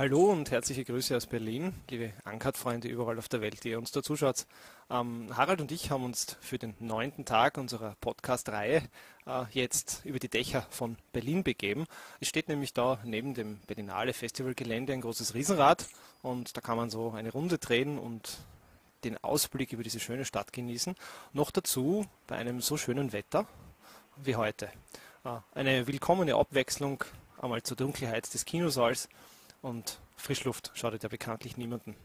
Hallo und herzliche Grüße aus Berlin, liebe Ankart-Freunde überall auf der Welt, die ihr uns da zuschaut. Ähm, Harald und ich haben uns für den neunten Tag unserer Podcast-Reihe äh, jetzt über die Dächer von Berlin begeben. Es steht nämlich da neben dem Berlinale Festivalgelände ein großes Riesenrad und da kann man so eine Runde drehen und den Ausblick über diese schöne Stadt genießen. Noch dazu bei einem so schönen Wetter wie heute. Äh, eine willkommene Abwechslung einmal zur Dunkelheit des Kinosaals und Frischluft schadet ja bekanntlich niemanden.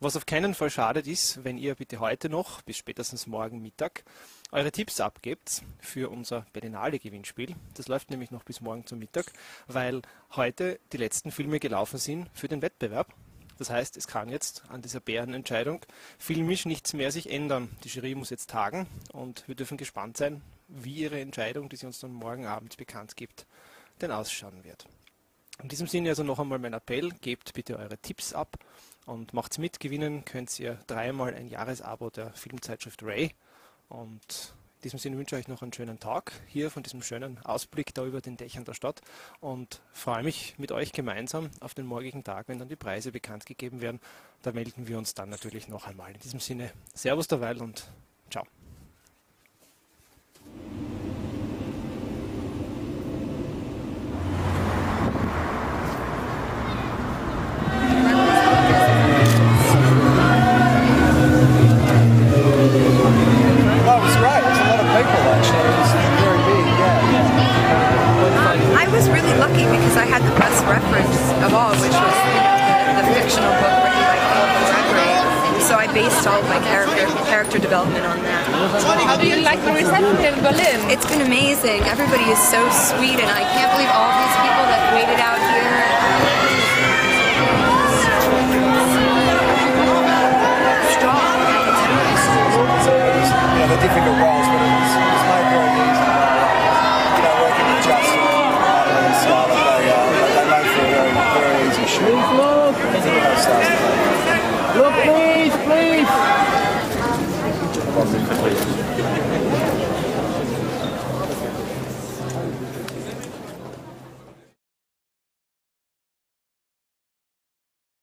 Was auf keinen Fall schadet ist, wenn ihr bitte heute noch bis spätestens morgen Mittag eure Tipps abgebt für unser Berlinale Gewinnspiel. Das läuft nämlich noch bis morgen zum Mittag, weil heute die letzten Filme gelaufen sind für den Wettbewerb. Das heißt, es kann jetzt an dieser Bärenentscheidung filmisch nichts mehr sich ändern. Die Jury muss jetzt tagen und wir dürfen gespannt sein, wie ihre Entscheidung, die sie uns dann morgen Abend bekannt gibt, denn ausschauen wird. In diesem Sinne also noch einmal mein Appell, gebt bitte eure Tipps ab und macht's mit. Gewinnen könnt ihr dreimal ein Jahresabo der Filmzeitschrift Ray. Und in diesem Sinne wünsche ich euch noch einen schönen Tag hier von diesem schönen Ausblick da über den Dächern der Stadt und freue mich mit euch gemeinsam auf den morgigen Tag, wenn dann die Preise bekannt gegeben werden. Da melden wir uns dann natürlich noch einmal. In diesem Sinne, Servus derweil und all, which was the, the fictional book written by Philip. So I based all of my character character development on that. How do you like the reception in Berlin? It's been amazing. Everybody is so sweet, and I can't believe all these people that waited out here. Спасибо.